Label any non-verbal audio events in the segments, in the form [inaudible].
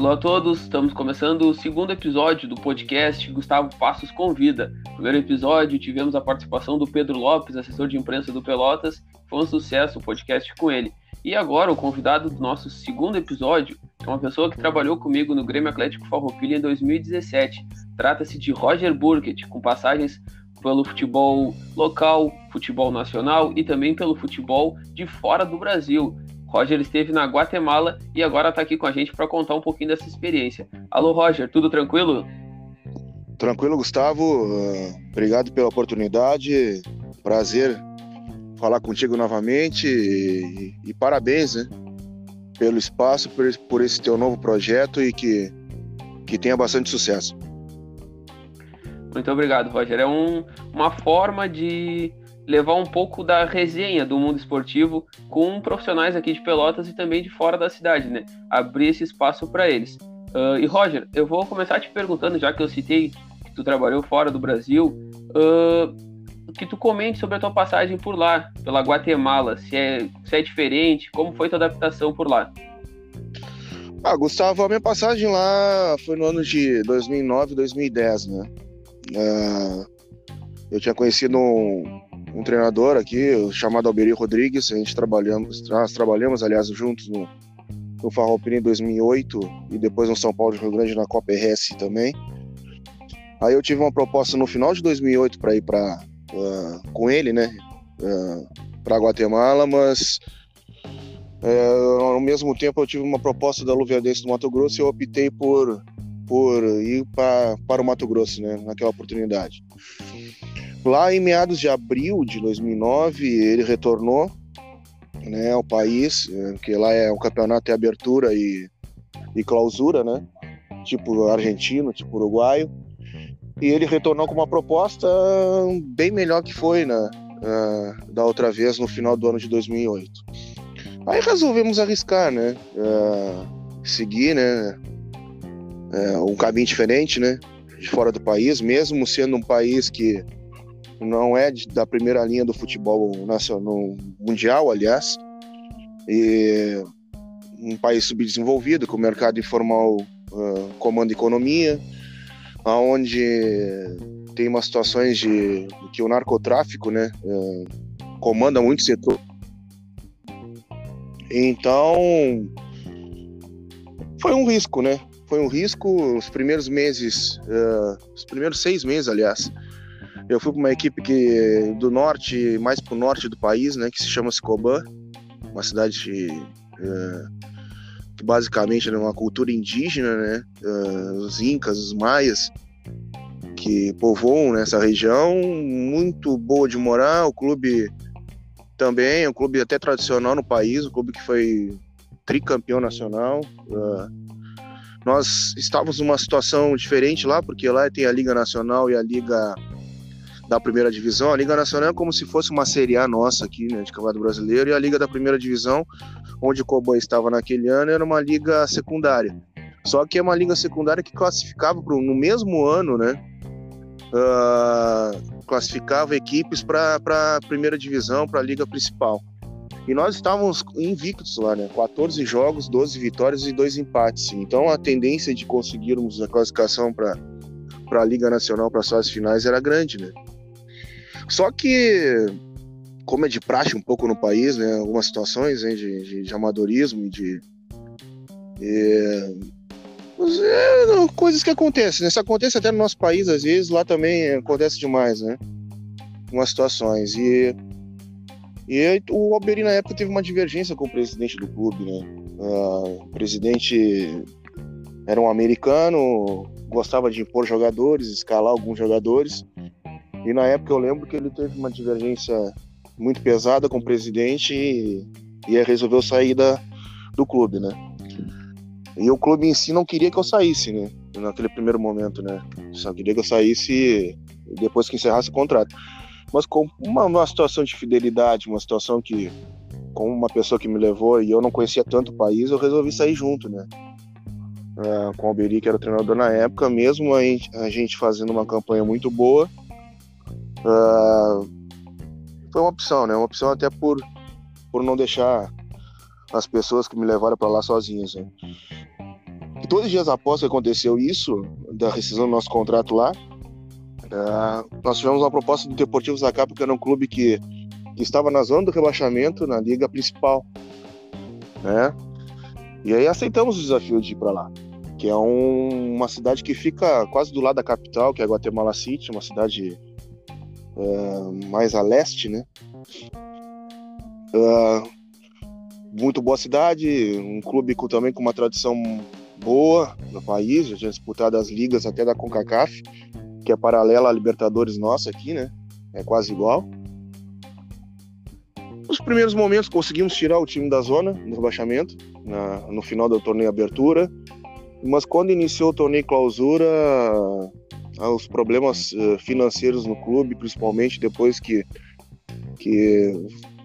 Alô a todos, estamos começando o segundo episódio do podcast Gustavo Passos Convida. No primeiro episódio tivemos a participação do Pedro Lopes, assessor de imprensa do Pelotas, foi um sucesso o podcast com ele. E agora o convidado do nosso segundo episódio é uma pessoa que trabalhou comigo no Grêmio Atlético Farroupilha em 2017. Trata-se de Roger Burkett, com passagens pelo futebol local, futebol nacional e também pelo futebol de fora do Brasil. Roger esteve na Guatemala e agora está aqui com a gente para contar um pouquinho dessa experiência. Alô, Roger, tudo tranquilo? Tranquilo, Gustavo. Uh, obrigado pela oportunidade. Prazer falar contigo novamente e, e parabéns, né? Pelo espaço, por, por esse teu novo projeto e que, que tenha bastante sucesso. Muito obrigado, Roger. É um, uma forma de levar um pouco da resenha do mundo esportivo com profissionais aqui de Pelotas e também de fora da cidade, né? Abrir esse espaço para eles. Uh, e Roger, eu vou começar te perguntando, já que eu citei que tu trabalhou fora do Brasil, uh, que tu comente sobre a tua passagem por lá, pela Guatemala, se é, se é diferente, como foi tua adaptação por lá? Ah, Gustavo, a minha passagem lá foi no ano de 2009, 2010, né? Uh, eu tinha conhecido um, um treinador aqui chamado Alberi Rodrigues. A gente trabalhamos, nós trabalhamos, aliás, juntos no, no Farroupilha em 2008 e depois no São Paulo de Rio Grande na Copa RS também. Aí eu tive uma proposta no final de 2008 para ir para uh, ah, com ele, né, uh, ah, para Guatemala, mas uh, ao mesmo tempo eu tive uma proposta da Luverdense do Mato Grosso e eu optei por por ir pra, para o Mato Grosso, né, naquela oportunidade. Lá em meados de abril de 2009, ele retornou né, ao país, é, que lá é um campeonato de abertura e, e clausura, né? Tipo argentino, tipo uruguaio. E ele retornou com uma proposta bem melhor que foi né, uh, da outra vez no final do ano de 2008. Aí resolvemos arriscar, né? Uh, seguir, né? Uh, um caminho diferente, né? De fora do país, mesmo sendo um país que não é da primeira linha do futebol nacional, mundial, aliás, e um país subdesenvolvido, com mercado informal uh, comanda a economia, aonde tem umas situações de que o narcotráfico, né, uh, comanda muito setor. Então, foi um risco, né? Foi um risco os primeiros meses, uh, os primeiros seis meses, aliás, eu fui para uma equipe que do norte, mais para o norte do país, né, que se chama Sicoban, uma cidade que basicamente é uma cultura indígena, né, é, os incas, os maias, que povoam nessa região, muito boa de morar. O clube também é um clube até tradicional no país, um clube que foi tricampeão nacional. Uh, nós estávamos numa situação diferente lá, porque lá tem a Liga Nacional e a Liga da primeira divisão. A Liga Nacional é como se fosse uma Série A nossa aqui, né, de Campeonato Brasileiro, e a Liga da primeira divisão, onde o Cowboy estava naquele ano, era uma liga secundária. Só que é uma liga secundária que classificava pro, no mesmo ano, né? Uh, classificava equipes para a primeira divisão, para a liga principal. E nós estávamos invictos lá, né? 14 jogos, 12 vitórias e 2 empates. Então a tendência de conseguirmos a classificação para a Liga Nacional para as fases finais era grande, né? Só que, como é de praxe um pouco no país, né, algumas situações né, de, de, de amadorismo e de. É, é, coisas que acontecem, né? Isso acontece até no nosso país, às vezes, lá também acontece demais, né? Algumas situações. E, e o Alberi, na época, teve uma divergência com o presidente do clube, né? Uh, o presidente era um americano, gostava de impor jogadores, escalar alguns jogadores. E na época eu lembro que ele teve uma divergência muito pesada com o presidente e, e resolveu sair da, do clube, né? E o clube em si não queria que eu saísse, né? Naquele primeiro momento, né? Só queria que eu saísse depois que encerrasse o contrato. Mas com uma, uma situação de fidelidade, uma situação que, com uma pessoa que me levou e eu não conhecia tanto o país, eu resolvi sair junto, né? É, com o Alberi, que era o treinador na época, mesmo a gente, a gente fazendo uma campanha muito boa, Uh, foi uma opção, né? Uma opção até por, por não deixar as pessoas que me levaram para lá sozinhas. Né? dois dias após que aconteceu isso, da rescisão do nosso contrato lá, uh, nós tivemos uma proposta do Deportivo Zacapa, que era um clube que, que estava na zona do rebaixamento, na liga principal, né? E aí aceitamos o desafio de ir para lá, que é um, uma cidade que fica quase do lado da capital, que é Guatemala City, uma cidade uh, mais a leste, né? Uh, muito boa cidade, um clube com, também com uma tradição boa no país, já tinha disputado as ligas até da CONCACAF, que é paralela à Libertadores nossa aqui, né? É quase igual. Nos primeiros momentos conseguimos tirar o time da zona no rebaixamento, na, no final do torneio abertura, mas quando iniciou o torneio clausura, ah, os problemas eh, financeiros no clube, principalmente depois que, que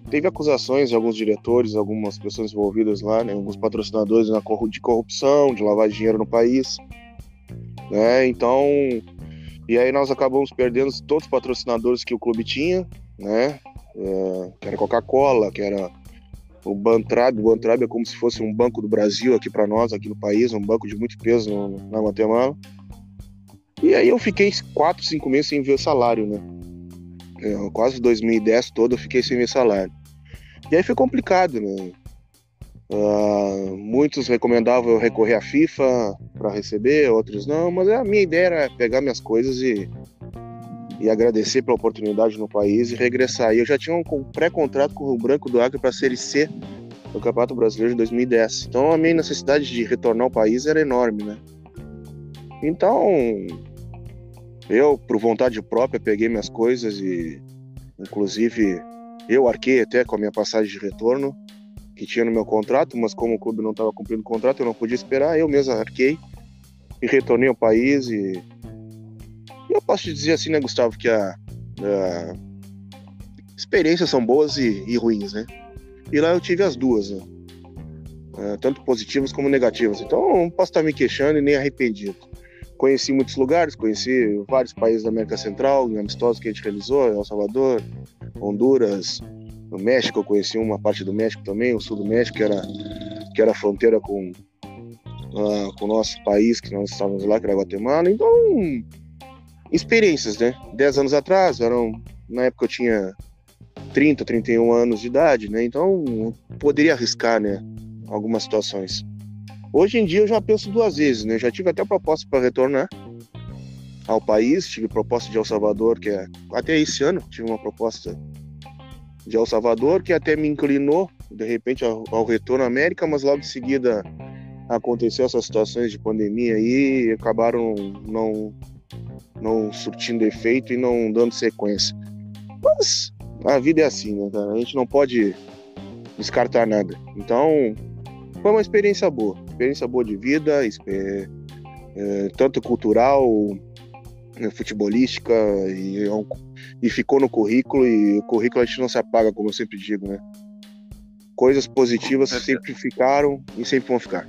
teve acusações de alguns diretores, algumas pessoas envolvidas lá, né, alguns patrocinadores de corrupção, de lavar dinheiro no país, né? Então, e aí nós acabamos perdendo todos os patrocinadores que o clube tinha, né? É, que era Coca-Cola, que era o Bantrab. O Bantrab é como se fosse um banco do Brasil aqui para nós, aqui no país, um banco de muito peso no, na Guatemala. E aí eu fiquei quatro, cinco meses sem ver o salário, né? É, quase 2010 todo eu fiquei sem ver salário. E aí foi complicado, né? Uh, muitos recomendavam eu recorrer à FIFA para receber, outros não, mas a minha ideia era pegar minhas coisas e, e agradecer pela oportunidade no país e regressar. E eu já tinha um pré-contrato com o Branco do Acre para Série C do Campeonato Brasileiro de 2010. Então a minha necessidade de retornar ao país era enorme, né? Então, eu, por vontade própria, peguei minhas coisas e, inclusive, eu arquei até com a minha passagem de retorno, que tinha no meu contrato, mas como o clube não estava cumprindo o contrato, eu não podia esperar, eu mesmo arquei e retornei ao país. E, e eu posso te dizer assim, né, Gustavo, que a, a experiências são boas e, e, ruins, né? E lá eu tive as duas, né? É, tanto positivas como negativas. Então não posso estar me queixando e nem arrependido. Conheci muitos lugares, conheci vários países da América Central, em amistosos que a gente realizou, El Salvador, Honduras, no México, eu conheci uma parte do México também, o sul do México, que era, que era fronteira com, uh, com o nosso país, que nós estávamos lá, que era Guatemala. Então, experiências, né? Dez anos atrás, eram, na época eu tinha 30, 31 anos de idade, né? Então, poderia arriscar, né? Algumas situações. Hoje em dia eu já penso duas vezes, né? Já tive até proposta para retornar ao país, tive proposta de El Salvador, que é até esse ano tive uma proposta de El Salvador que até me inclinou de repente ao, ao retorno à América, mas logo em seguida aconteceu essas situações de pandemia e acabaram não não surtindo efeito e não dando sequência. Mas a vida é assim, né, cara? A gente não pode descartar nada. Então, foi uma experiência boa experiência boa de vida, é, é, tanto cultural, né, futebolística, e, é e ficou no currículo, e o currículo a gente não se apaga, como eu sempre digo, né? Coisas positivas sempre ficaram e sempre vão ficar.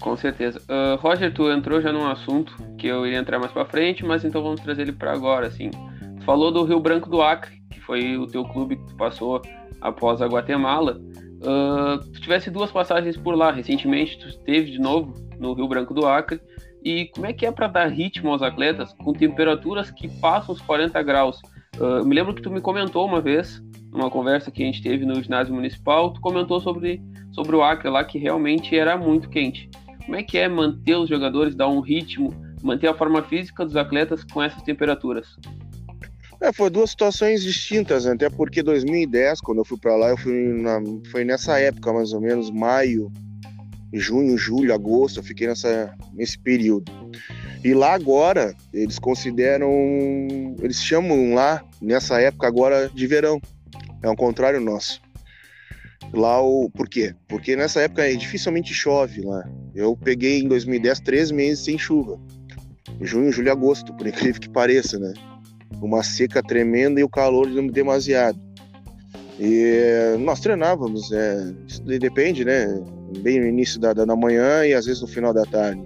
Com certeza. Uh, Roger, tu entrou já num assunto que eu iria entrar mais para frente, mas então vamos trazer ele para agora, assim. falou do Rio Branco do Acre, que foi o teu clube que tu passou após a Guatemala. Uh, tu tivesse duas passagens por lá recentemente, tu esteve de novo no Rio Branco do Acre. E como é que é para dar ritmo aos atletas com temperaturas que passam os 40 graus? Uh, me lembro que tu me comentou uma vez, numa conversa que a gente teve no ginásio municipal, tu comentou sobre, sobre o Acre lá que realmente era muito quente. Como é que é manter os jogadores, dar um ritmo, manter a forma física dos atletas com essas temperaturas? É, foi duas situações distintas, né? até porque 2010, quando eu fui para lá, eu fui na, foi nessa época, mais ou menos, maio, junho, julho, agosto, eu fiquei nessa, nesse período. E lá agora, eles consideram, eles chamam lá, nessa época agora, de verão. É o contrário nosso. Lá o. Por quê? Porque nessa época dificilmente chove lá. Eu peguei em 2010 três meses sem chuva. Junho, julho agosto, por incrível que pareça, né? Uma seca tremenda e o calor demasiado. E nós treinávamos, é, depende, né? Bem no início da, da manhã e às vezes no final da tarde.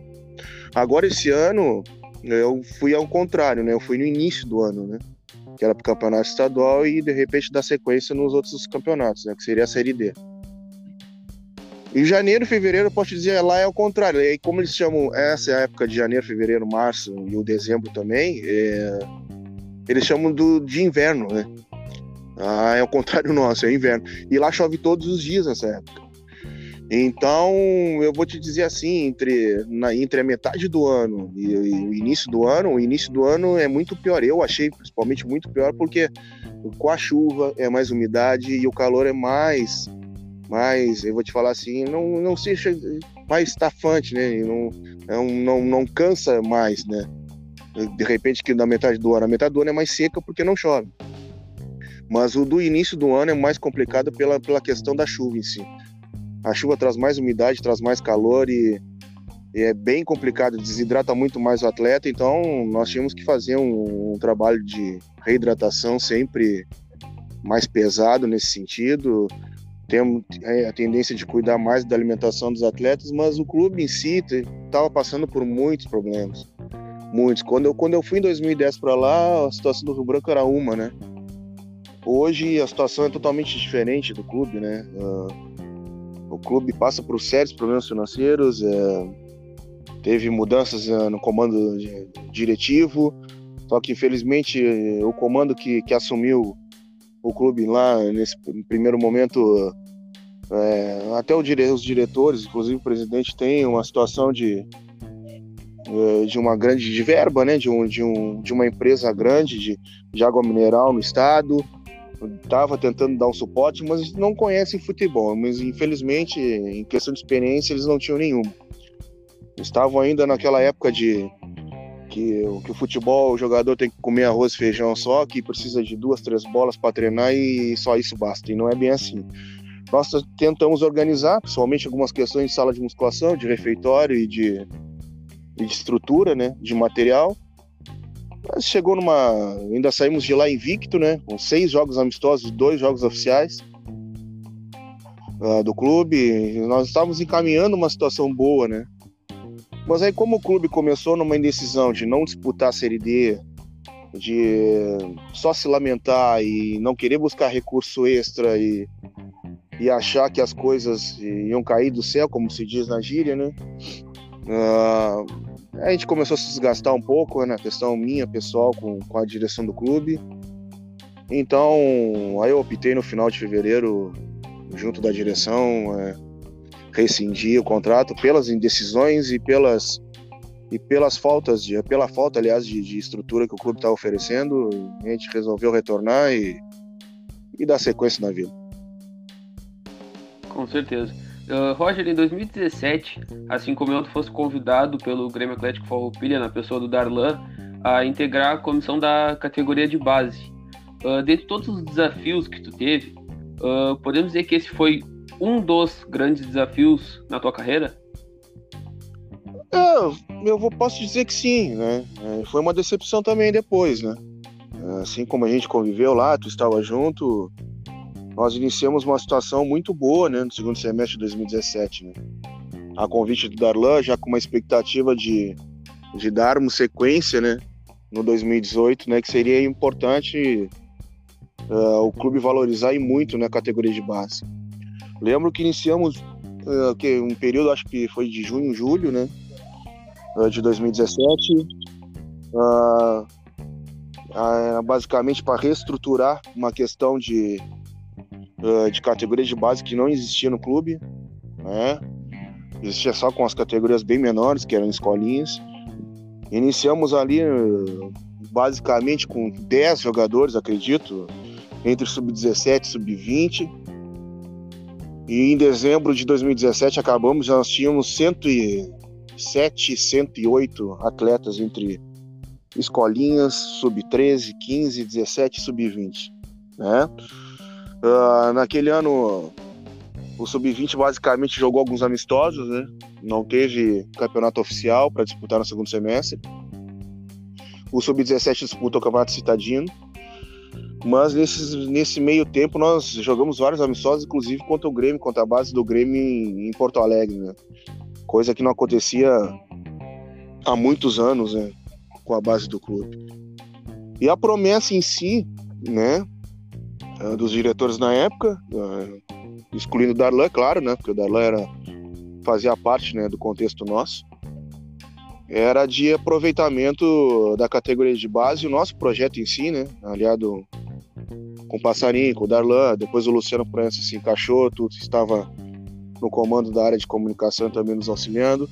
Agora esse ano eu fui ao contrário, né? Eu fui no início do ano, né? Que era para o campeonato estadual e de repente dar sequência nos outros campeonatos, né? Que seria a série D. Em janeiro, fevereiro, eu posso dizer, lá é o contrário. E como eles chamam essa é a época de janeiro, fevereiro, março e o dezembro também, é... eles chamam do, de inverno, né? Ah, é o contrário [laughs] nosso, é inverno. E lá chove todos os dias nessa época. Então, eu vou te dizer assim, entre, na, entre a metade do ano e, e, o início do ano, o início do ano é muito pior. Eu achei principalmente muito pior porque com a chuva é mais umidade e o calor é mais mas eu vou te falar assim, não, não seja mais estafante, né? Não, não, não, não cansa mais, né? De repente que na metade do ano, a metade do ano é mais seca porque não chove. Mas o do início do ano é mais complicado pela, pela questão da chuva em si. A chuva traz mais umidade, traz mais calor e, e é bem complicado, desidrata muito mais o atleta, então nós tínhamos que fazer um, um trabalho de reidratação sempre mais pesado nesse sentido, temos é, a tendência de cuidar mais da alimentação dos atletas, mas o clube em si estava passando por muitos problemas. Muitos. Quando eu, quando eu fui em 2010 para lá, a situação do Rio Branco era uma, né? Hoje a situação é totalmente diferente do clube, né? Uh, o clube passa por sérios problemas financeiros, é, teve mudanças uh, no comando diretivo, só que infelizmente o comando que, que assumiu o clube lá nesse primeiro momento é, até dire, os diretores, inclusive o presidente, tem uma situação de, de uma grande de verba, né? De, um, de, um, de uma empresa grande de, de água mineral no estado. Estava tentando dar um suporte, mas não conhecem futebol. Mas infelizmente, em questão de experiência, eles não tinham nenhuma. Estavam ainda naquela época de que, que o futebol, o jogador tem que comer arroz e feijão só, que precisa de duas, três bolas para treinar e só isso basta. E não é bem assim. Nós tentamos organizar, principalmente algumas questões de sala de musculação, de refeitório e de, de estrutura, né, de material. Mas chegou numa. Ainda saímos de lá invicto, né? Com seis jogos amistosos, dois jogos oficiais uh, do clube. Nós estávamos encaminhando uma situação boa, né? Mas aí, como o clube começou numa indecisão de não disputar a Série D, de só se lamentar e não querer buscar recurso extra e e achar que as coisas iam cair do céu, como se diz na gíria, né? Uh, a gente começou a se desgastar um pouco, né? questão minha, pessoal, com, com a direção do clube. Então, aí eu optei no final de fevereiro, junto da direção, é, rescindir o contrato pelas indecisões e pelas e pelas faltas de pela falta aliás de, de estrutura que o clube está oferecendo a gente resolveu retornar e, e dar sequência na vida com certeza. Uh, Roger, em 2017, assim como eu fosse convidado pelo Grêmio Atlético Farroupilha, na pessoa do Darlan, a integrar a comissão da categoria de base. Uh, dentre todos os desafios que tu teve, uh, podemos dizer que esse foi um dos grandes desafios na tua carreira? Eu posso dizer que sim, né? É, foi uma decepção também depois, né? Assim como a gente conviveu lá, tu estava junto, nós iniciamos uma situação muito boa né, no segundo semestre de 2017. Né? A convite do Darlan, já com uma expectativa de, de darmos sequência né, no 2018, né, que seria importante uh, o clube valorizar e muito na né, categoria de base. Lembro que iniciamos uh, que um período, acho que foi de junho, julho, né, uh, de 2017, basicamente para reestruturar uma questão de uh, de categorias de base que não existia no clube, né? Existia só com as categorias bem menores, que eram escolinhas. Iniciamos ali basicamente com 10 jogadores, acredito, entre sub-17 e sub-20. E em dezembro de 2017 acabamos, nós tínhamos 107, 108 atletas entre escolinhas, sub-13, 15, 17 e sub-20, né? Uh, naquele ano, o Sub-20 basicamente jogou alguns amistosos, né? Não teve campeonato oficial para disputar no segundo semestre. O Sub-17 disputou o campeonato citadino. Mas nesse, nesse meio tempo nós jogamos vários amistosos, inclusive contra o Grêmio, contra a base do Grêmio em, em Porto Alegre, né? Coisa que não acontecia há muitos anos, né? Com a base do clube. E a promessa em si, né? Eh, dos diretores na época, uh, excluindo o Darlan, claro, né? Porque o Darlan era fazia parte né, do contexto nosso, era de aproveitamento da categoria de base, o nosso projeto em si, né, aliado com o Passarinho, com o Darlan, depois o Luciano Prança se encaixou, tudo estava no comando da área de comunicação também nos auxiliando.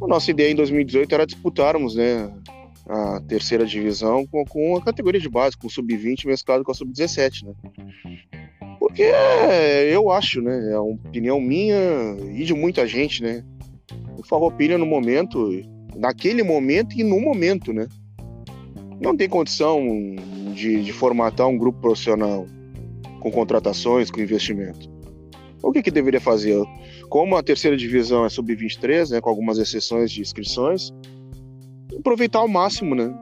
A nossa ideia em 2018 era disputarmos né, a terceira divisão com, com a categoria de base, com o sub-20 mesclado com a sub-17. Né? Porque eu acho, né, é uma opinião minha e de muita gente, né, o Farroupilha no momento, naquele momento e no momento, né? Não tem condição de, de formatar um grupo profissional com contratações, com investimento. O que, que deveria fazer? Como a terceira divisão é sub-23, né, com algumas exceções de inscrições, aproveitar ao máximo né,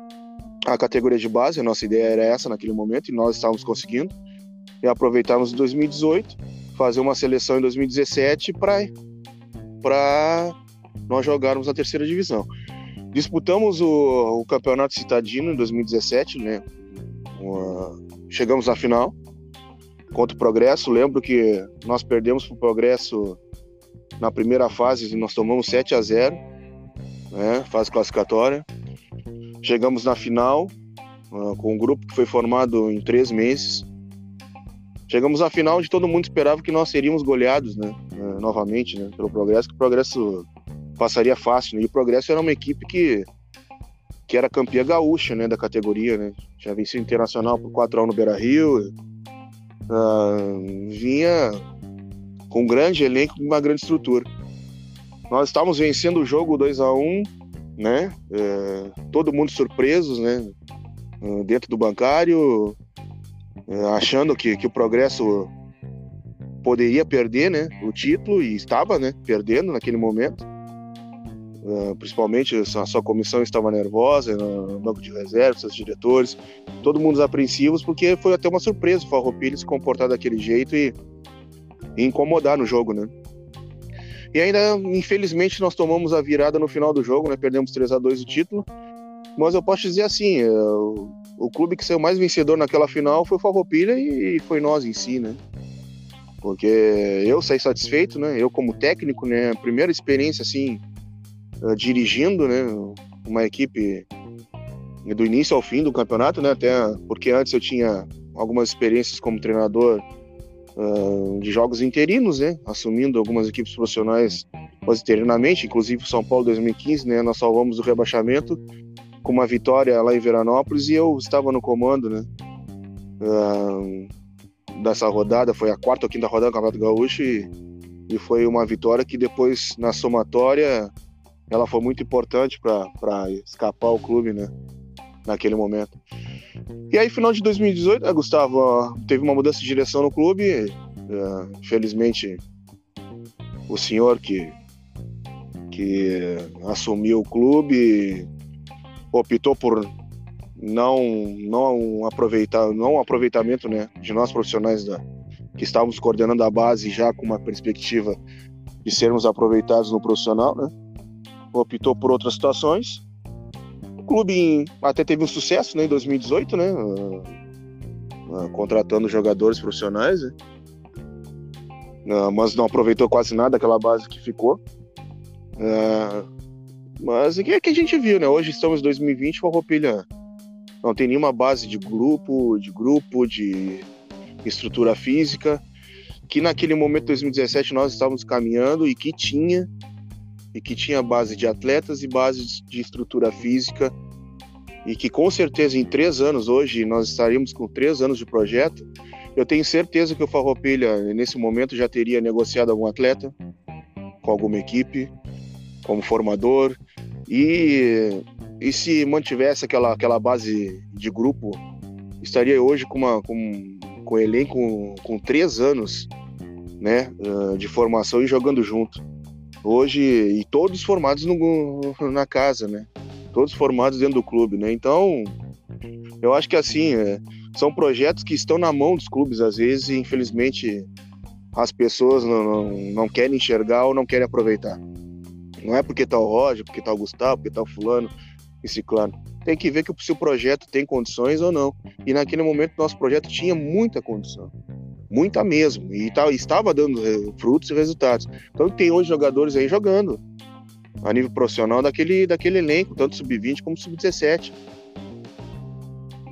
a categoria de base. A nossa ideia era essa naquele momento e nós estávamos conseguindo. E aproveitarmos em 2018, fazer uma seleção em 2017 para nós jogarmos a terceira divisão. Disputamos o, o campeonato citadino em 2017, né? chegamos à final contra o Progresso. Lembro que nós perdemos para o Progresso na primeira fase, nós tomamos 7 a 0, né? Fase classificatória. Chegamos na final uh, com um grupo que foi formado em três meses. Chegamos à final onde todo mundo esperava que nós seríamos goleados, né? Uh, novamente, né? Pelo Progresso, que o Progresso passaria fácil. Né? E o Progresso era uma equipe que, que era campeã gaúcha né, da categoria. Né? Tinha vencido internacional por 4x1 no Beira Rio. Uh, vinha com um grande elenco uma grande estrutura. Nós estávamos vencendo o jogo 2 a 1 né? É, todo mundo surpresos, né? Uh, dentro do bancário, uh, achando que, que o Progresso poderia perder, né? O título e estava, né? Perdendo naquele momento. Uh, principalmente a sua comissão estava nervosa, no banco de reservas, seus diretores, todo mundo apreensivos, porque foi até uma surpresa o Farroupilha se comportar daquele jeito e, e, incomodar no jogo, né? E ainda, infelizmente, nós tomamos a virada no final do jogo, né? Perdemos 3 a 2 o título, mas eu posso dizer assim, uh, o clube que saiu mais vencedor naquela final foi o Farroupilha e, foi nós em si, né? Porque eu saí satisfeito, né? Eu como técnico, né? Primeira experiência, assim, uh, dirigindo, né, uma equipe do início ao fim do campeonato, né, até porque antes eu tinha algumas experiências como treinador de jogos interinos, né, assumindo algumas equipes profissionais quase interinamente, inclusive o São Paulo 2015, né, nós salvamos o rebaixamento com uma vitória lá em Veranópolis e eu estava no comando, né, uh, dessa rodada, foi a quarta ou quinta rodada do Campeonato Gaúcho e, e foi uma vitória que depois na somatória ela foi muito importante para escapar o clube, né? Naquele momento. E aí, final de 2018, né, Gustavo, teve uma mudança de direção no clube. Infelizmente, o senhor que, que assumiu o clube optou por não não aproveitar não aproveitamento né de nós profissionais da que estávamos coordenando a base já com uma perspectiva de sermos aproveitados no profissional né optou por outras situações. Clube até teve um sucesso né, em 2018, né? Uh, uh, contratando jogadores profissionais, né? Uh, mas não aproveitou quase nada aquela base que ficou. mas que é que a gente viu, né? Hoje estamos em 2020, o Roupilha não tem nenhuma base de grupo, de grupo, de estrutura física, que naquele momento, 2017, nós estávamos caminhando e que tinha e que tinha base de atletas e base de estrutura física e que com certeza em três anos hoje nós estaríamos com três anos de projeto eu tenho certeza que o Farroupilha nesse momento já teria negociado algum atleta com alguma equipe como formador e, e se mantivesse aquela, aquela base de grupo estaria hoje com uma com, com um elenco com, com três anos né de formação e jogando junto hoje e todos formados no, na casa, né? Todos formados dentro do clube, né? Então, eu acho que assim, é, são projetos que estão na mão dos clubes às vezes e infelizmente as pessoas não, não, não querem enxergar ou não querem aproveitar. Não é porque tá o Roger, porque tá o Gustavo, porque tá o fulano e ciclano. Tem que ver que se o projeto tem condições ou não. E naquele momento nosso projeto tinha muita condição. Muita mesmo, e tá, estava dando eh, frutos e resultados. Então tem hoje jogadores aí jogando a nível profissional daquele, daquele elenco, tanto sub-20 como sub-17.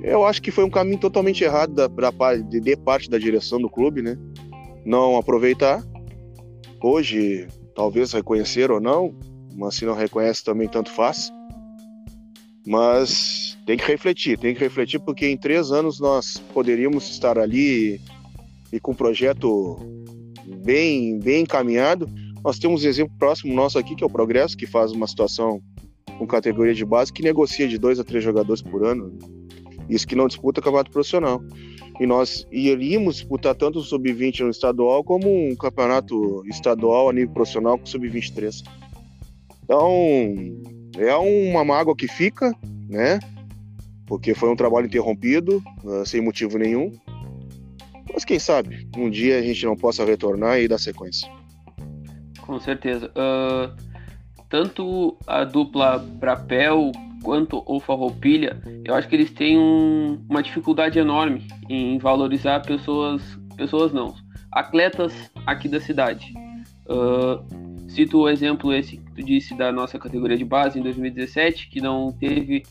Eu acho que foi um caminho totalmente errado da, da, de, de parte da direção do clube, né? Não aproveitar. Hoje, talvez reconhecer ou não, mas se não reconhece também tanto faz. Mas tem que refletir, tem que refletir porque em três anos nós poderíamos estar ali e com um projeto bem, bem encaminhado. Nós temos um exemplo próximo nosso aqui, que é o Progresso, que faz uma situação com categoria de base, que negocia de dois a três jogadores por ano. Isso que não disputa campeonato profissional. E nós iríamos disputar tanto o sub-20 no estadual como um campeonato estadual a nível profissional com o sub-23. Então, é uma mágoa que fica, né? Porque foi um trabalho interrompido, uh, sem motivo nenhum. Mas quem sabe, um dia a gente não possa retornar e dar sequência. Com certeza. Uh, tanto a dupla Brapel quanto o Farroupilha, eu acho que eles têm um, uma dificuldade enorme em valorizar pessoas, pessoas não, atletas aqui da cidade. Uh, cito o exemplo esse que tu disse da nossa categoria de base em 2017, que não teve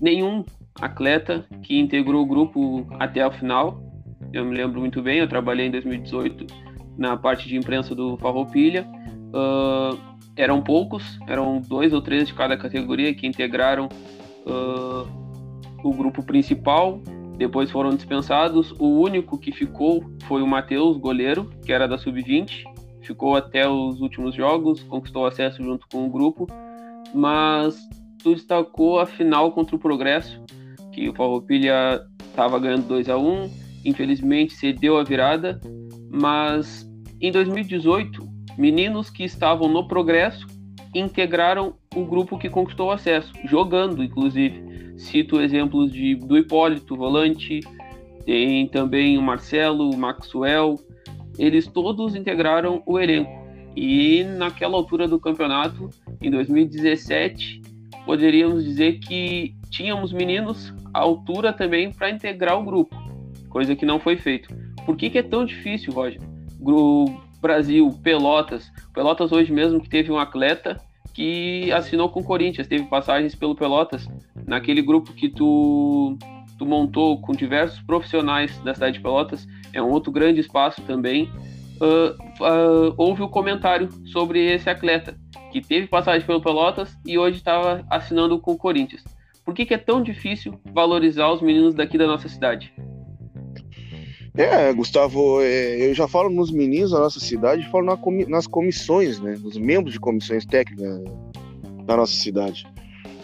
nenhum atleta que integrou o grupo até o final. Eu me lembro muito bem, eu trabalhei em 2018 na parte de imprensa do Farroupilha. Uh, eram poucos, eram dois ou três de cada categoria que integraram uh, o grupo principal. Depois foram dispensados. O único que ficou foi o Matheus, goleiro, que era da sub-20. Ficou até os últimos jogos, conquistou acesso junto com o grupo. Mas tu destacou a final contra o Progresso, que o Farroupilha estava ganhando 2 a 1 infelizmente cedeu a virada, mas em 2018 Meninos que estavam no progresso integraram o grupo que conquistou acesso, jogando, inclusive. Cito exemplos de, do Hipólito, volante, tem também o Marcelo, o Maxwell. Eles todos integraram o elenco. E naquela altura do campeonato, em 2017, poderíamos dizer que tínhamos meninos à altura também para integrar o grupo, coisa que não foi feito. Por que, que é tão difícil, Roger? Brasil, Pelotas. Pelotas hoje mesmo que teve um atleta que assinou com o Corinthians, teve passagens pelo Pelotas, naquele grupo que tu, tu montou com diversos profissionais da cidade de Pelotas, é um outro grande espaço também. Uh, uh, houve o um comentário sobre esse atleta que teve passagem pelo Pelotas e hoje estava assinando com o Corinthians. Por que, que é tão difícil valorizar os meninos daqui da nossa cidade? É, Gustavo, é, eu já falo nos meninos da nossa cidade, falo nas comissões, né? Nos membros de comissões técnicas da nossa cidade.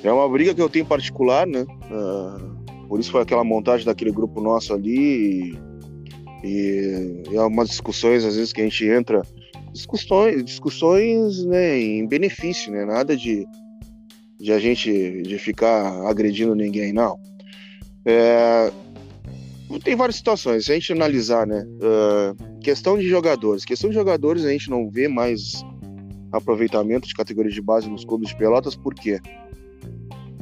É uma briga que eu tenho particular, né? Uh, por isso foi aquela montagem daquele grupo nosso ali. E, e é umas discussões, às vezes, que a gente entra. Discussões, discussões né, em benefício, né? Nada de, de a gente de ficar agredindo ninguém, não. É, tem várias situações. Se a gente analisar, né? Uh, questão de jogadores. Questão de jogadores, a gente não vê mais aproveitamento de categoria de base nos clubes de Pelotas, por quê?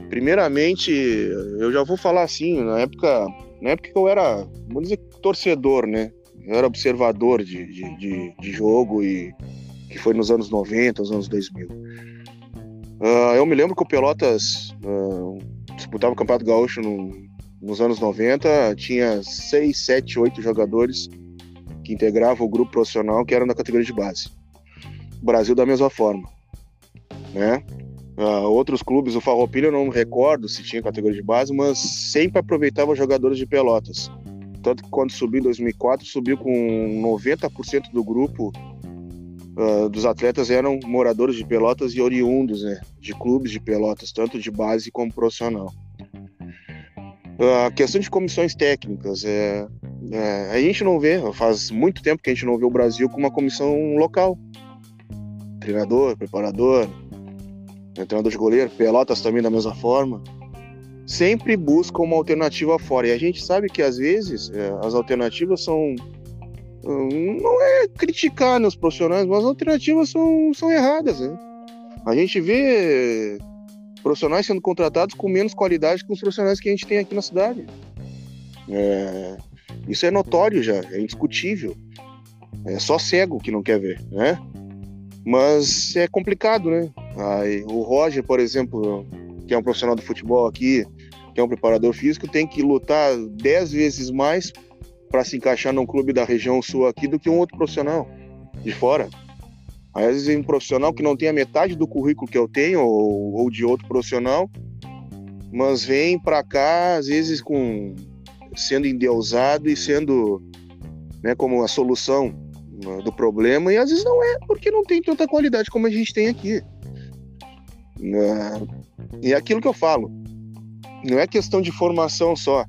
Primeiramente, eu já vou falar assim, na época, na época que eu era, vamos dizer, torcedor, né? Eu era observador de, de, de, de jogo e que foi nos anos 90, nos anos 2000. Uh, eu me lembro que o Pelotas uh, disputava o Campeonato Gaúcho no, nos anos 90, tinha 6, 7, 8 jogadores que integravam o grupo profissional que eram da categoria de base. O Brasil da mesma forma, né? Uh, outros clubes, o Farroupilha eu não recordo se tinha categoria de base, mas sempre aproveitava jogadores de Pelotas. Tanto que quando subiu em 2004, subiu com 90% do grupo uh, dos atletas eram moradores de Pelotas e oriundos né, de clubes de Pelotas, tanto de base como profissional. A questão de comissões técnicas, é, é, a gente não vê, faz muito tempo que a gente não vê o Brasil com uma comissão local. Treinador, preparador, treinador de goleiro, Pelotas também da mesma forma. Sempre busca uma alternativa fora. E a gente sabe que às vezes é, as alternativas são. Hum, não é criticar nos profissionais, mas as alternativas são, são erradas. Né? A gente vê profissionais sendo contratados com menos qualidade que os profissionais que a gente tem aqui na cidade. É, Isso é notório já, é indiscutível. É só cego que não quer ver, né? Mas é complicado, né? Aí, o Roger, por exemplo, que é um profissional do futebol aqui, que é um preparador físico, tem que lutar dez vezes mais para se encaixar num clube da região sul aqui do que um outro profissional de fora. Às vezes um profissional que não tem a metade do currículo que eu tenho ou, ou de outro profissional, mas vem para cá às vezes com sendo endeusado e sendo né, como a solução né, do problema e às vezes não é porque não tem tanta qualidade como a gente tem aqui. Né? E é aquilo que eu falo, não é questão de formação só,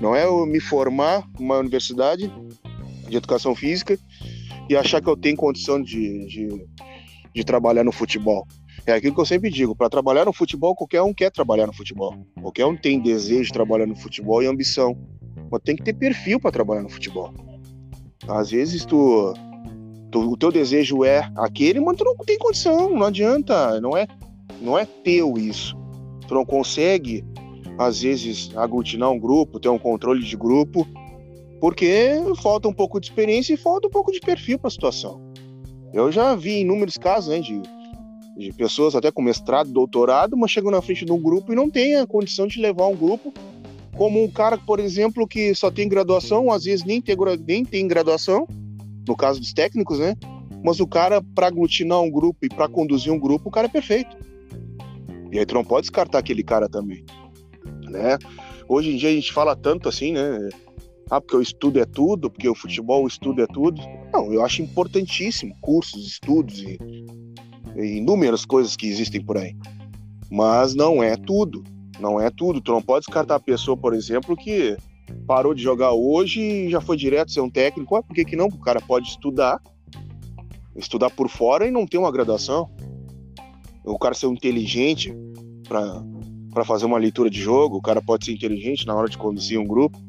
não é eu me formar numa universidade de educação física e achar que eu tenho condição de, de, de trabalhar no futebol. É aquilo que eu sempre digo: para trabalhar no futebol, qualquer um quer trabalhar no futebol. Qualquer um tem desejo de trabalhar no futebol e ambição. Mas tem que ter perfil para trabalhar no futebol. Às vezes tu, tu, o teu desejo é aquele, mas tu não tem condição, não adianta, não é, não é teu isso. Tu não consegue, às vezes, aglutinar um grupo, ter um controle de grupo porque falta um pouco de experiência e falta um pouco de perfil para a situação. Eu já vi inúmeros casos né, de, de pessoas até com mestrado, doutorado, mas chegam na frente de um grupo e não tem a condição de levar um grupo como um cara, por exemplo, que só tem graduação, às vezes nem tem, nem tem graduação, no caso dos técnicos, né? Mas o cara, para aglutinar um grupo e para conduzir um grupo, o cara é perfeito. E aí tu não pode descartar aquele cara também, né? Hoje em dia a gente fala tanto assim, né? Ah, porque o estudo é tudo, porque o futebol o estudo é tudo. Não, eu acho importantíssimo cursos, estudos e, e inúmeras coisas que existem por aí. Mas não é tudo. Não é tudo. Tu não pode descartar a pessoa, por exemplo, que parou de jogar hoje e já foi direto ser um técnico. Ah, por que, que não? O cara pode estudar, estudar por fora e não ter uma graduação. O cara ser inteligente para fazer uma leitura de jogo, o cara pode ser inteligente na hora de conduzir um grupo.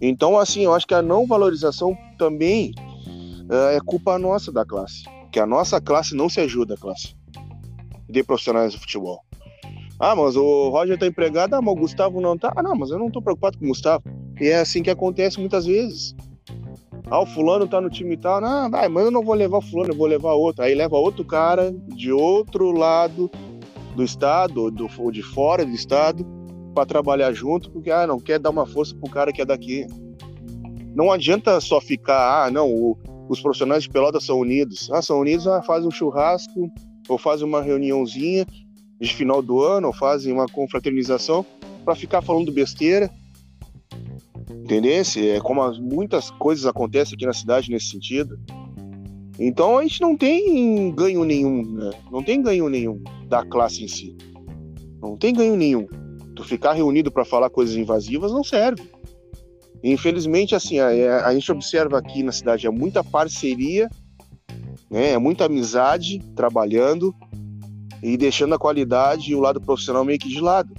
Então, assim, eu acho que a não valorização também uh, é culpa nossa da classe. Que a nossa classe não se ajuda, a classe de profissionais do futebol. Ah, mas o Roger tá empregado, ah, mas o Gustavo não tá. Ah, não, mas eu não tô preocupado com o Gustavo. E é assim que acontece muitas vezes. Ah, o fulano tá no time e tal. Não, vai, mas eu não vou levar o fulano, eu vou levar outro. Aí leva outro cara de outro lado do estado, do, de fora do estado, para trabalhar junto, porque ah, não quer dar uma força pro cara que é daqui. Não adianta só ficar, ah, não, o, os profissionais de pelota são unidos. Ah, são unidos, ah, fazem um churrasco, ou fazem uma reuniãozinha de final do ano, ou fazem uma confraternização para ficar falando besteira. Entendeu? É como as, muitas coisas acontecem aqui na cidade nesse sentido. Então a gente não tem ganho nenhum, né? Não tem ganho nenhum da classe em si. Não tem ganho nenhum. Tu ficar reunido para falar coisas invasivas não serve. Infelizmente, assim, a, a, gente observa aqui na cidade é muita parceria, né, é muita amizade trabalhando e deixando a qualidade e o lado profissional meio que de lado.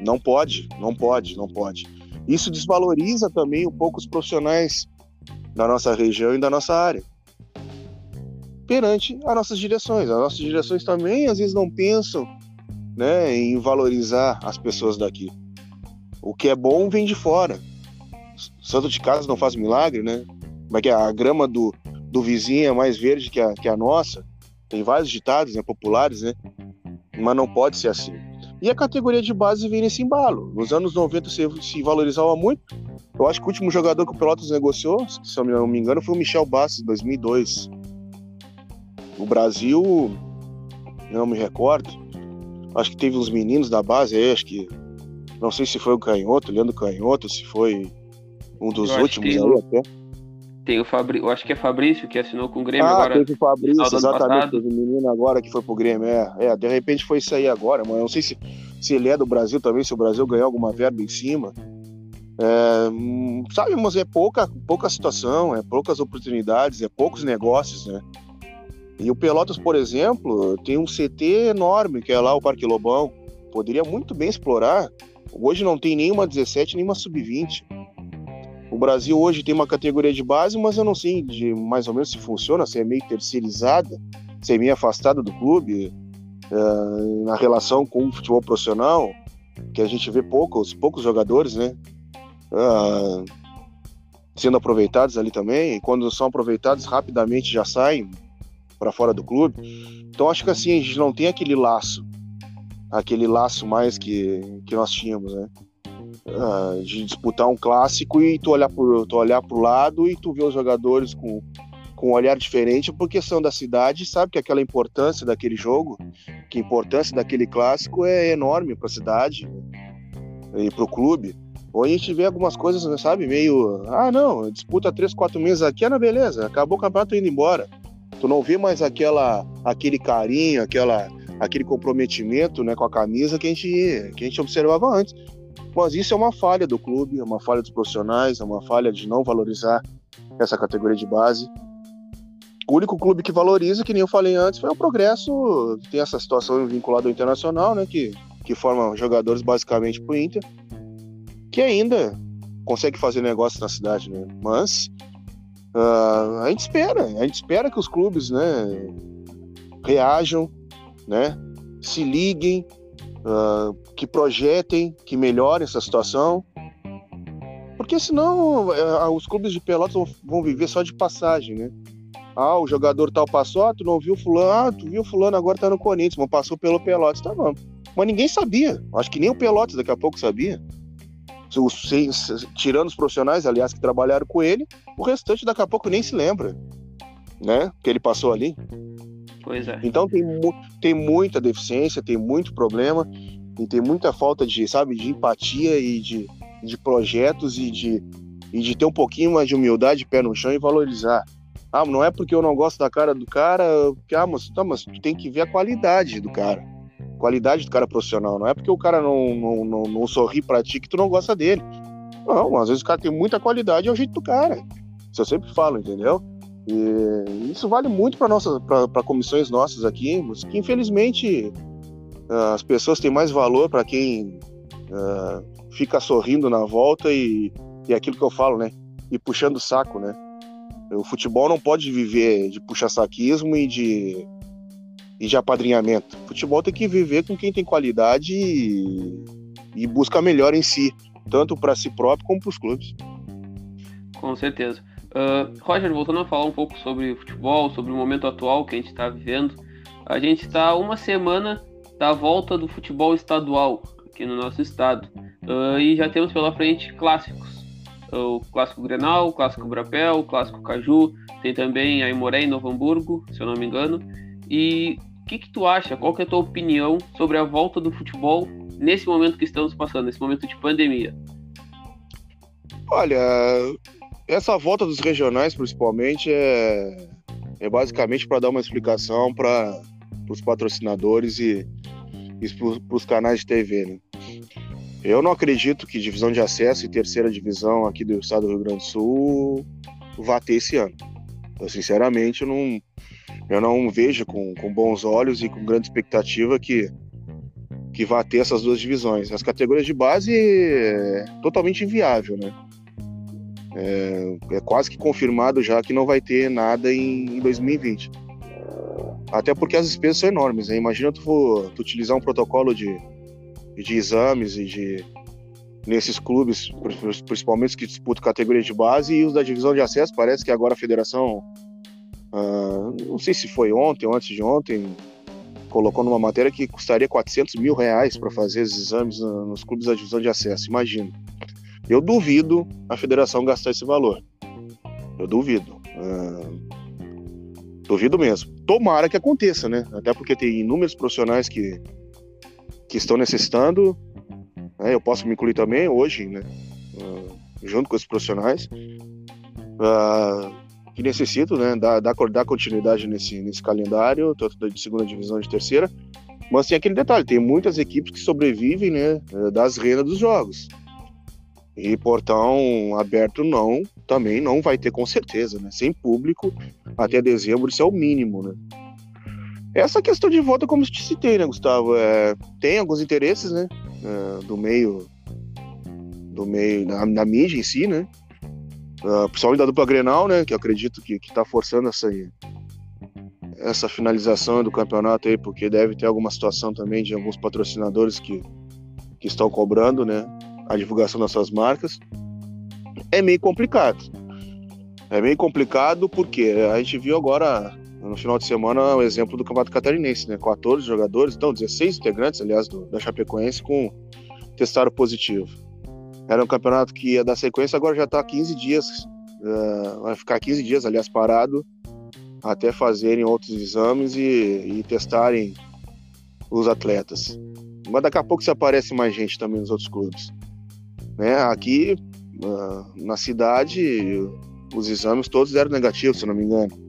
Não pode, não pode, não pode. Isso desvaloriza também um pouco os profissionais da nossa região e da nossa área perante as nossas direções. As nossas direções também às vezes não pensam né, em valorizar as pessoas daqui. O que é bom vem de fora. Santo de casa não faz milagre, né? Mas que a grama do, do vizinho é mais verde que a, que a nossa. Tem vários ditados né, populares, né? Mas não pode ser assim. E a categoria de base vem nesse embalo. Nos anos 90 se, se valorizava muito. Eu acho que o último jogador que o Pelotas negociou, se eu não me engano, foi o Michel Bastos, em 2002. O Brasil, não me recordo, Acho que teve uns meninos da base aí, acho que. Não sei se foi o Canhoto, Leandro Canhoto, se foi um dos eu últimos aí o, até. Tem o Fabrício, eu acho que é Fabrício que assinou com o Grêmio ah, agora. Teve o Fabrício, exatamente, teve o menino agora que foi pro Grêmio. É, é, de repente foi isso aí agora, mas eu não sei se, se ele é do Brasil também, se o Brasil ganhou alguma verba em cima. É, hum, sabe, mas é pouca, pouca situação, é poucas oportunidades, é poucos negócios, né? E o Pelotas, por exemplo, tem um CT enorme, que é lá o Parque Lobão. Poderia muito bem explorar. Hoje não tem nenhuma 17, nenhuma sub-20. O Brasil hoje tem uma categoria de base, mas eu não sei de mais ou menos se funciona, se é meio terceirizada, se é meio afastada do clube, uh, na relação com o futebol profissional, que a gente vê poucos, poucos jogadores, né? uh, sendo aproveitados ali também. E quando são aproveitados, rapidamente já saem para fora do clube. Então acho que assim, a gente não tem aquele laço, aquele laço mais que, que nós tínhamos, né? Uh, de disputar um clássico e tu olhar pro, tu olhar pro lado e tu ver os jogadores com, com um olhar diferente porque são da cidade sabe que aquela importância daquele jogo, que a importância daquele clássico é enorme para a cidade e para o clube. Ou a gente vê algumas coisas, sabe, meio, ah, não, disputa três, quatro meses aqui, é na beleza, acabou o campeonato indo embora. Tu não vê mais aquela, aquele carinho, aquela, aquele comprometimento, né, com a camisa que a gente, que a gente observava antes. Mas isso é uma falha do clube, é uma falha dos profissionais, é uma falha de não valorizar essa categoria de base. O único clube que valoriza, que nem eu falei antes, foi o Progresso, tem essa situação vinculada ao Internacional, né, que, que forma jogadores basicamente para o Inter que ainda consegue fazer negócio na cidade, né? Mas uh, a gente espera, a gente espera que os clubes, né, reajam, né, se liguem, uh, que projetem, que melhorem essa situação, porque senão uh, os clubes de Pelotas vão, vão, viver só de passagem, né? Ah, o jogador tal passou, ah, tu não viu fulano, ah, tu viu fulano, agora tá no Corinthians, mas passou pelo Pelotas, tá bom. Mas ninguém sabia, acho que nem o Pelotas daqui a pouco sabia os seis, tirando os profissionais, aliás, que trabalharam com ele, o restante daqui a pouco nem se lembra, né? Que ele passou ali. Pois é. Então tem, tem muita deficiência, tem muito problema e tem muita falta de, sabe, de empatia e de, de projetos e de, e de ter um pouquinho mais de humildade, pé no chão e valorizar. Ah, não é porque eu não gosto da cara do cara, que, ah, mas, tá, mas tu tem que ver a qualidade do cara qualidade do cara profissional. Não é porque o cara não, não, não, não sorri pra ti que tu não gosta dele. Não, às vezes o cara tem muita qualidade, é o jeito do cara. Isso eu sempre falo, entendeu? E isso vale muito para comissões nossas aqui, que infelizmente as pessoas têm mais valor para quem uh, fica sorrindo na volta e, e é aquilo que eu falo, né? E puxando o saco, né? O futebol não pode viver de puxa saquismo e de e de apadrinhamento. Futebol tem que viver com quem tem qualidade e, e busca melhor em si, tanto para si próprio como para os clubes. Com certeza. Uh, Roger, voltando a falar um pouco sobre futebol, sobre o momento atual que a gente está vivendo, a gente está uma semana da volta do futebol estadual aqui no nosso estado uh, e já temos pela frente clássicos. O clássico Grenal, o clássico Brapel, o clássico Caju, tem também a Imoré em Novo Hamburgo, se eu não me engano. E o que, que tu acha? Qual que é a tua opinião sobre a volta do futebol nesse momento que estamos passando, nesse momento de pandemia? Olha, essa volta dos regionais, principalmente, é, é basicamente para dar uma explicação para os patrocinadores e, e para os canais de TV. Né? Eu não acredito que divisão de acesso e terceira divisão aqui do estado do Rio Grande do Sul vá ter esse ano. Eu, sinceramente, não, eu não vejo com, com bons olhos e com grande expectativa que, que vá ter essas duas divisões. As categorias de base é totalmente inviável, né? É, é, quase que confirmado já que não vai ter nada em, em 2020. Até porque as despesas são enormes, né? Imagina tu, tu utilizar um protocolo de, de exames e de nesses clubes, principalmente os que disputam categoria de base e os da divisão de acesso. Parece que agora a federação Uh, não sei se foi ontem ou antes de ontem, colocou numa matéria que custaria 400 mil reais para fazer os exames nos clubes da divisão de acesso. Imagina. Eu duvido a federação gastar esse valor. Eu duvido. Uh, duvido mesmo. Tomara que aconteça, né? Até porque tem inúmeros profissionais que, que estão necessitando. Né? Eu posso me incluir também hoje, né? Uh, junto com esses profissionais. Uh, que necessitam né, dar, dar, continuidade nesse, nesse calendário, tanto de segunda divisão de terceira. Mas tem aquele detalhe, tem muitas equipes que sobrevivem né, das rendas dos jogos. E portão aberto não, também não vai ter com certeza, né? Sem público até dezembro, isso é o mínimo, né? Essa questão de voto, como te citei, né, Gustavo? É, tem alguns interesses, né? É, do meio, do meio, na, na mídia em si, né? Uh, principalmente da dupla Grenal, né? Que acredito que, que tá forçando essa, essa finalização do campeonato aí, porque deve ter alguma situação também de alguns patrocinadores que, que estão cobrando, né? A divulgação das suas marcas. é meio complicado. É meio complicado porque a gente viu agora no final de semana o exemplo do Campeonato Catarinense, né? 14 jogadores, então 16 integrantes, aliás, do, da Chapecoense com testaram positivo. Era um campeonato que ia dar sequência, agora já está 15 dias, uh, vai ficar 15 dias, aliás, parado, até fazerem outros exames e, e testarem os atletas. Mas daqui a pouco se aparece mais gente também nos outros clubes. Né? Aqui uh, na cidade, os exames todos eram negativos, se não me engano.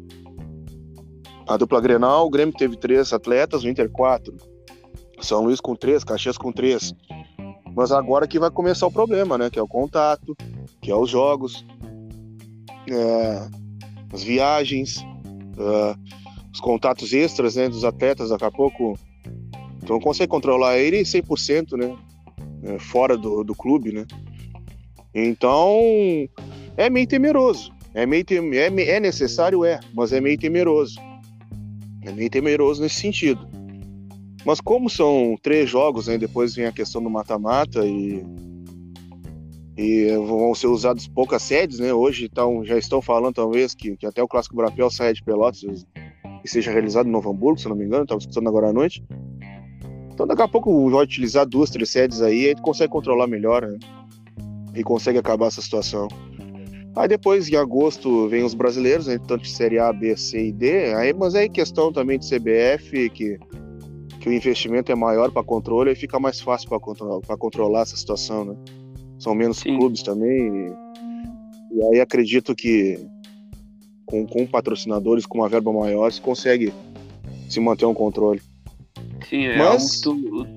A dupla Grenal, o Grêmio teve três atletas, o Inter quatro. São Luís com três, Caxias com três. Mas agora que vai começar o problema, né? Que é o contato, que é os jogos, é, as viagens, é, os contatos extras né, dos atletas. Daqui a pouco então não consegue controlar ele 100%, né? É, fora do, do clube, né? Então é meio temeroso. É meio tem, é, é necessário, é, mas é meio temeroso. É meio temeroso nesse sentido. Mas como são três jogos, né, depois vem a questão do mata-mata e, e vão ser usados poucas sedes, né? Hoje tão, já estão falando talvez que, que até o Clássico Brapel saia de Pelotas e seja realizado em Novo Hamburgo, se não me engano, estava escutando agora à noite. Então daqui a pouco vai utilizar duas, três sedes aí, aí consegue controlar melhor, né? E consegue acabar essa situação. Aí depois, em agosto, vem os brasileiros, né, tanto de Série A, B, C e D. Aí, mas aí questão também de CBF, que, que o investimento é maior para controle, aí fica mais fácil para controlar, controlar essa situação, né? São menos Sim. clubes também. E, e, aí acredito que com, com patrocinadores, com uma verba maior, se consegue se manter um controle. Sim, é mas... algo, que tu,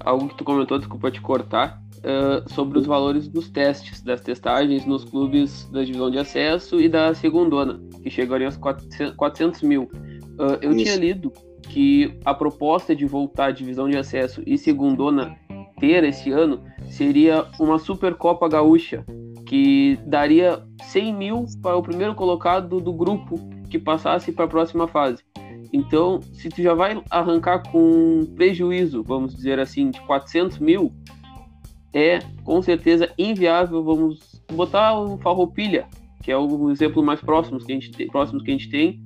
algo que tu comentou, desculpa te cortar, uh, sobre os valores dos testes, das testagens nos clubes da divisão de acesso e da segundona, que chegariam aos 400, 400 mil. Uh, eu Isso. tinha lido que a proposta de voltar à divisão de acesso e segundona ter esse ano seria uma Supercopa Gaúcha, que daria 100 mil para o primeiro colocado do grupo que passasse para a próxima fase. Então, se tu já vai arrancar com prejuízo, vamos dizer assim, de 400 mil, é com certeza inviável. Vamos botar o Farroupilha, que é o exemplo mais próximo que a gente tem. Próximo que a gente tem.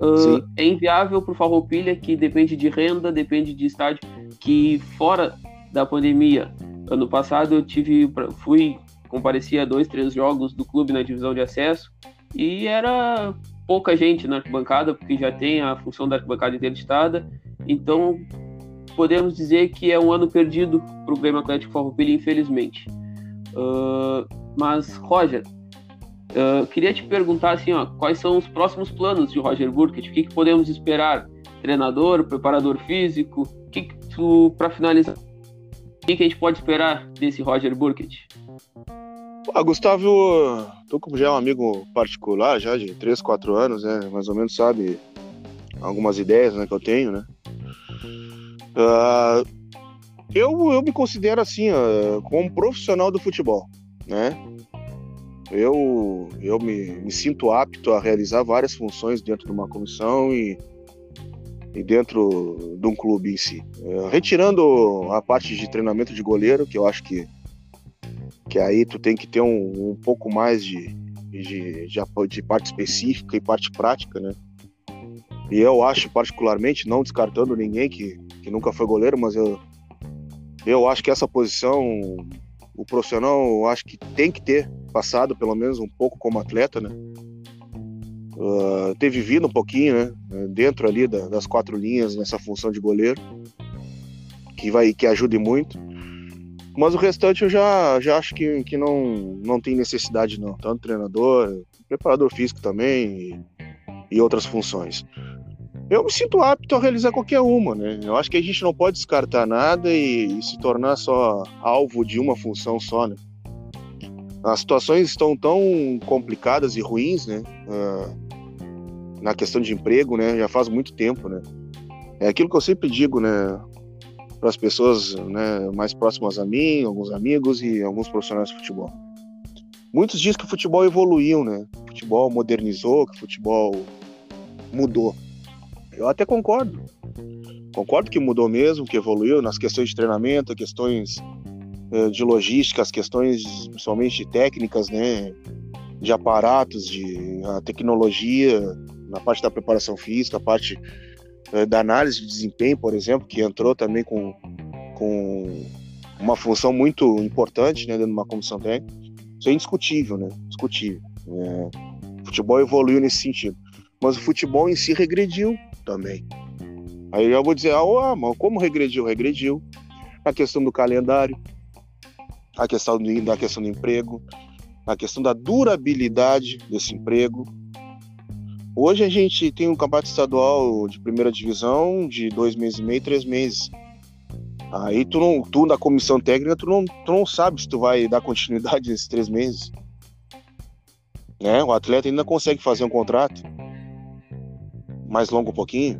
Uh, é inviável para o Farroupilha, que depende de renda, depende de estádio, que fora da pandemia, ano passado eu tive, fui, compareci a dois, três jogos do clube na divisão de acesso e era pouca gente na arquibancada, porque já tem a função da arquibancada interditada, então podemos dizer que é um ano perdido para o Grêmio Atlético Farroupilha, infelizmente. Uh, mas, Roger, uh, queria te perguntar assim, ó, quais são os próximos planos de Roger Burkett? O que, que podemos esperar? Treinador, preparador físico? O que, que tu, para finalizar, o que, que a gente pode esperar desse Roger Burkett? Ah, Gustavo, tu como já é um amigo particular, já de 3, 4 anos, né? Mais ou menos sabe algumas ideias né, que eu tenho, né? Uh, eu, eu me considero assim, uh, como profissional do futebol, né? Eu, eu me, me, sinto apto a realizar várias funções dentro de uma comissão e, e dentro de um clube em si. Uh, retirando a parte de treinamento de goleiro, que eu acho que, que aí tu tem que ter um, um pouco mais de, de, de, de parte específica e parte prática, né? E eu acho particularmente, não descartando ninguém que, que nunca foi goleiro, mas eu, eu acho que essa posição, o profissional, acho que tem que ter passado pelo menos um pouco como atleta, né? Uh, ter vivido um pouquinho, né? Dentro ali da, das quatro linhas nessa função de goleiro, que vai que ajude muito. Mas o restante eu já, já acho que, que não, não tem necessidade não, tanto treinador, preparador físico também e, e outras funções eu me sinto apto a realizar qualquer uma, né? Eu acho que a gente não pode descartar nada e, e se tornar só alvo de uma função só, né? As situações estão tão complicadas e ruins, né? Uh, na questão de emprego, né? Já faz muito tempo, né? É aquilo que eu sempre digo, né? Para as pessoas né, mais próximas a mim, alguns amigos e alguns profissionais de futebol. Muitos dizem que o futebol evoluiu, né? O futebol modernizou, que o futebol mudou. Eu até concordo. Concordo que mudou mesmo, que evoluiu nas questões de treinamento, questões de logística, as questões principalmente técnicas, né? De aparatos, de a tecnologia, na parte da preparação física, a parte uh, da análise de desempenho, por exemplo, que entrou também com, com uma função muito importante né, dentro de uma comissão técnica. Isso é indiscutível, né? Discutível. É, o futebol evoluiu nesse sentido. Mas o futebol em si regrediu também. Aí eu vou dizer, ah, mas como regrediu? Regrediu. A questão do calendário, a questão do, da questão do emprego, a questão da durabilidade desse emprego. Hoje a gente tem um campeonato estadual de primeira divisão de dois meses e meio, três meses. Aí tu, não, tu na comissão técnica, tu não, tu não sabe se tu vai dar continuidade nesses três meses. Né? O atleta ainda consegue fazer um contrato mais longo um pouquinho.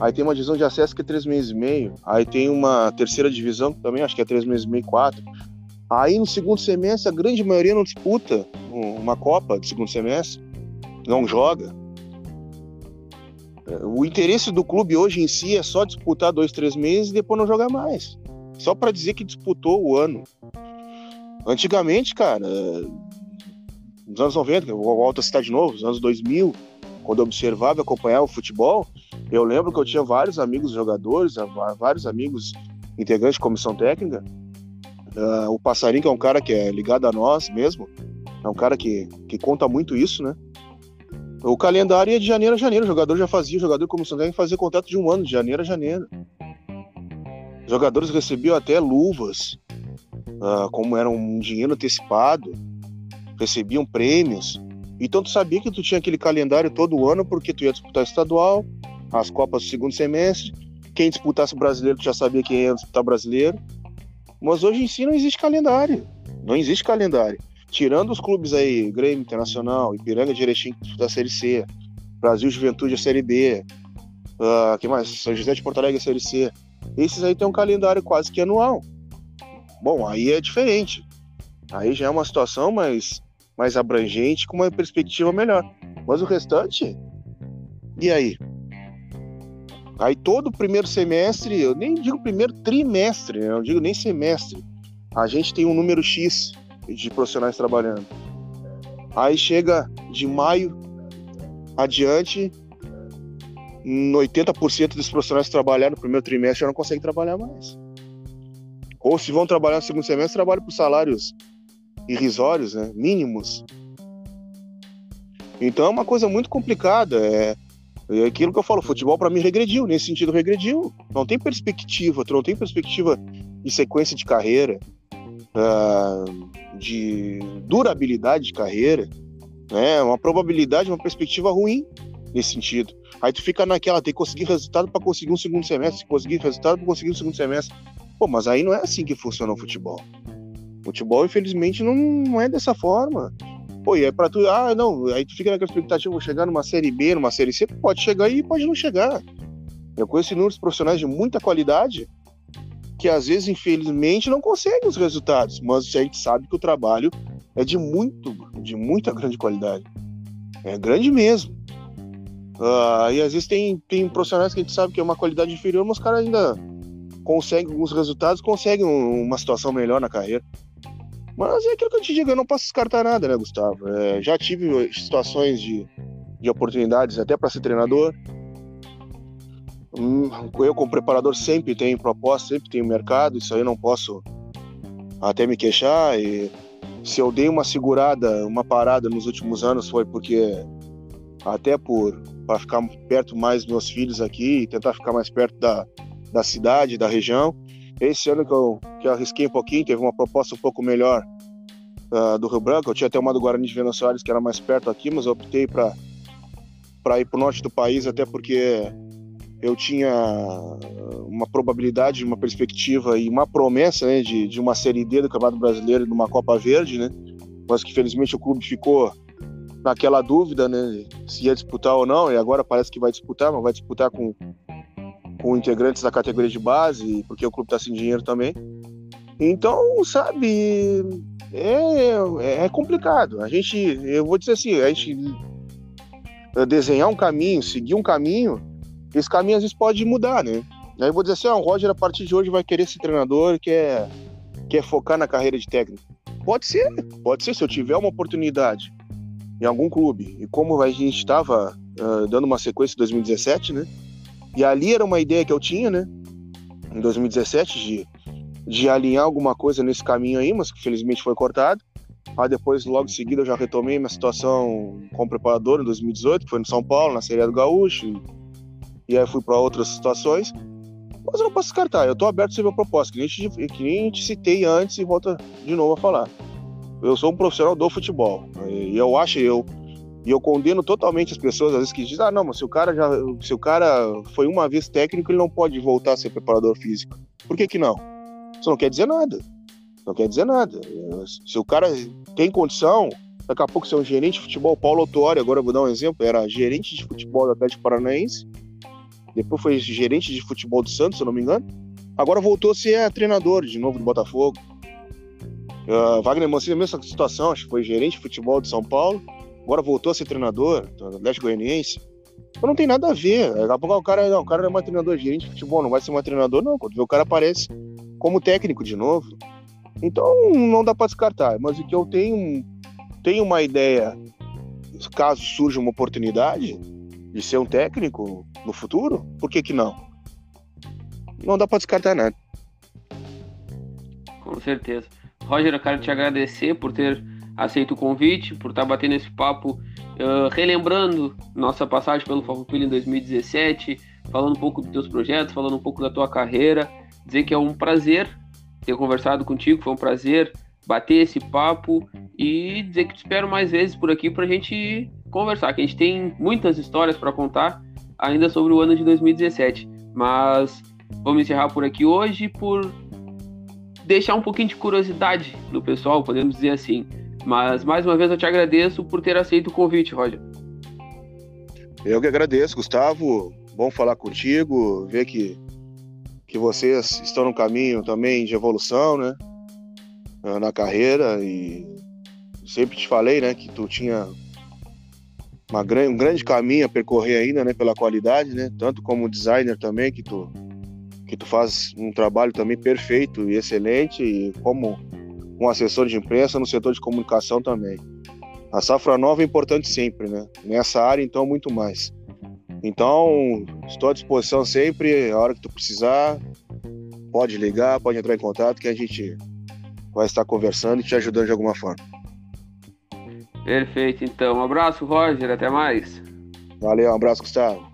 Aí tem uma divisão de acesso que é três meses e meio. Aí tem uma terceira divisão que também acho que é três meses e meio, quatro. Aí no segundo semestre a grande maioria não disputa uma Copa de segundo semestre, não joga. O interesse do clube hoje em si é só disputar dois, três meses e depois não jogar mais. Só para dizer que disputou o ano. Antigamente, cara, nos anos 90, eu volto a citar de novo, nos anos 2000, quando eu observava e acompanhava o futebol, eu lembro que eu tinha vários amigos jogadores, vários amigos integrantes de comissão técnica. Uh, o Passarinho, que é um cara que é ligado a nós mesmo, é um cara que, que conta muito isso, né? O calendário ia de janeiro a janeiro. O jogador já fazia, o jogador comissão técnica fazia contrato de um ano, de janeiro a janeiro. Os jogadores recebiam até luvas, uh, como era um dinheiro antecipado, recebiam prêmios. Então tu sabia que tu tinha aquele calendário todo ano porque tu ia disputar estadual, as Copas do segundo semestre. Quem disputasse brasileiro, tu já sabia quem ia disputar brasileiro. Mas hoje em si não existe calendário. Não existe calendário. Tirando os clubes aí, Grêmio Internacional, Ipiranga Erechim da Série C, Brasil Juventude a Série B, uh, que mais? São José de Porto Alegre a Série C. Esses aí tem um calendário quase que anual. Bom, aí é diferente. Aí já é uma situação mais, mais abrangente, com uma perspectiva melhor. Mas o restante, e aí? Aí todo o primeiro semestre, eu nem digo primeiro trimestre, eu não digo nem semestre, a gente tem um número X de profissionais trabalhando. Aí chega de maio adiante, 80% dos profissionais que trabalharam no primeiro trimestre já não conseguem trabalhar mais. Ou se vão trabalhar no segundo semestre, trabalham por salários irrisórios, né? mínimos. Então é uma coisa muito complicada. É, é aquilo que eu falo, futebol para mim regrediu, nesse sentido regrediu. Não tem perspectiva, tu não tem perspectiva de sequência de carreira, uh, de durabilidade de carreira, né? Uma probabilidade, uma perspectiva ruim nesse sentido. Aí tu fica naquela, tem que conseguir resultado para conseguir um segundo semestre, conseguir resultado para conseguir um segundo semestre. Pô, mas aí não é assim que funciona o futebol. Futebol, infelizmente, não é dessa forma. Pô, e é pra tu. Ah, não. Aí tu fica naquela expectativa, vou chegar numa série B, numa série C, pode chegar e pode não chegar. Eu conheço inúmeros profissionais de muita qualidade que às vezes, infelizmente, não conseguem os resultados, mas a gente sabe que o trabalho é de muito, de muita grande qualidade. É grande mesmo. Uh, e às vezes tem, tem profissionais que a gente sabe que é uma qualidade inferior, mas os caras ainda conseguem alguns resultados, conseguem uma situação melhor na carreira. Mas é aquilo que eu te digo, eu não posso descartar nada, né, Gustavo? É, já tive situações de, de oportunidades até para ser treinador. Hum, eu, como preparador, sempre tenho proposta, sempre tenho mercado, isso aí eu não posso até me queixar. E se eu dei uma segurada, uma parada nos últimos anos, foi porque, até por para ficar perto mais dos meus filhos aqui, tentar ficar mais perto da, da cidade, da região. Esse ano que eu, que eu arrisquei um pouquinho, teve uma proposta um pouco melhor uh, do Rio Branco. Eu tinha até uma do Guarani de Venâncio Soares, que era mais perto aqui, mas eu optei para ir para o norte do país, até porque eu tinha uma probabilidade, uma perspectiva e uma promessa né, de, de uma Série D do Campeonato Brasileiro e de uma Copa Verde, né? Mas que felizmente o clube ficou naquela dúvida, né? Se ia disputar ou não, e agora parece que vai disputar, mas vai disputar com com integrantes da categoria de base, porque o clube está sem dinheiro também. Então, sabe, é, é complicado. A gente, eu vou dizer assim, a gente desenhar um caminho, seguir um caminho, esse caminho às vezes pode mudar, né? Aí eu vou dizer assim, ah, o Roger a partir de hoje vai querer ser treinador, quer, quer focar na carreira de técnico. Pode ser, pode ser, se eu tiver uma oportunidade em algum clube. E como a gente estava uh, dando uma sequência em 2017, né? E ali era uma ideia que eu tinha, né? Em 2017, de, de alinhar alguma coisa nesse caminho aí, mas que felizmente foi cortado. Aí depois, logo em seguida, eu já retomei minha situação como preparador em 2018, que foi no São Paulo, na Série do Gaúcho. E, e aí fui para outras situações. Mas eu não posso descartar, eu estou aberto a proposta, que nem, te, que nem te citei antes e volta de novo a falar. Eu sou um profissional do futebol. E eu acho, eu, e eu condeno totalmente as pessoas, às vezes, que dizem, ah, não, mas se o cara já. Se o cara foi uma vez técnico, ele não pode voltar a ser preparador físico. Por que, que não? Isso não quer dizer nada. Não quer dizer nada. Se o cara tem condição, daqui a pouco você é um gerente de futebol, Paulo Autori, agora eu vou dar um exemplo, era gerente de futebol do Atlético Paranaense, depois foi gerente de futebol do Santos, se eu não me engano, agora voltou a ser treinador de novo do Botafogo. Uh, Wagner Mancini, a mesma situação, acho que foi gerente de futebol de São Paulo, agora voltou a ser treinador do Atlético Goianiense. Não tem nada a ver. O cara, não, o cara não é mais treinador, gerente de futebol, não vai ser mais treinador, não. Quando vê o cara aparece como técnico de novo. Então não dá para descartar. Mas o que eu tenho, tenho uma ideia, caso surja uma oportunidade de ser um técnico no futuro, por que que não? Não dá para descartar nada. Com certeza. Roger, eu quero te agradecer por ter aceito o convite, por estar batendo esse papo, uh, relembrando nossa passagem pelo Farroupilha em 2017, falando um pouco dos teus projetos, falando um pouco da tua carreira, dizer que é um prazer ter conversado contigo, foi um prazer bater esse papo e dizer que te espero mais vezes por aqui para a gente conversar, que a gente tem muitas histórias para contar ainda sobre o ano de 2017, mas vamos encerrar por aqui hoje por deixar um pouquinho de curiosidade do pessoal, podemos dizer assim. Mas mais uma vez eu te agradeço por ter aceito o convite, Roger. Eu que agradeço, Gustavo. Bom falar contigo, ver que, que vocês estão no caminho também de evolução, né? Na carreira e sempre te falei, né, que tu tinha uma, um grande caminho a percorrer ainda, né, pela qualidade, né, tanto como designer também, que tu que tu faz um trabalho também perfeito e excelente, e como um assessor de imprensa no setor de comunicação também. A safra nova é importante sempre, né? Nessa área, então, muito mais. Então, estou à disposição sempre, a hora que tu precisar, pode ligar, pode entrar em contato, que a gente vai estar conversando e te ajudando de alguma forma. Perfeito, então. Um abraço, Roger, até mais. Valeu, um abraço, Gustavo.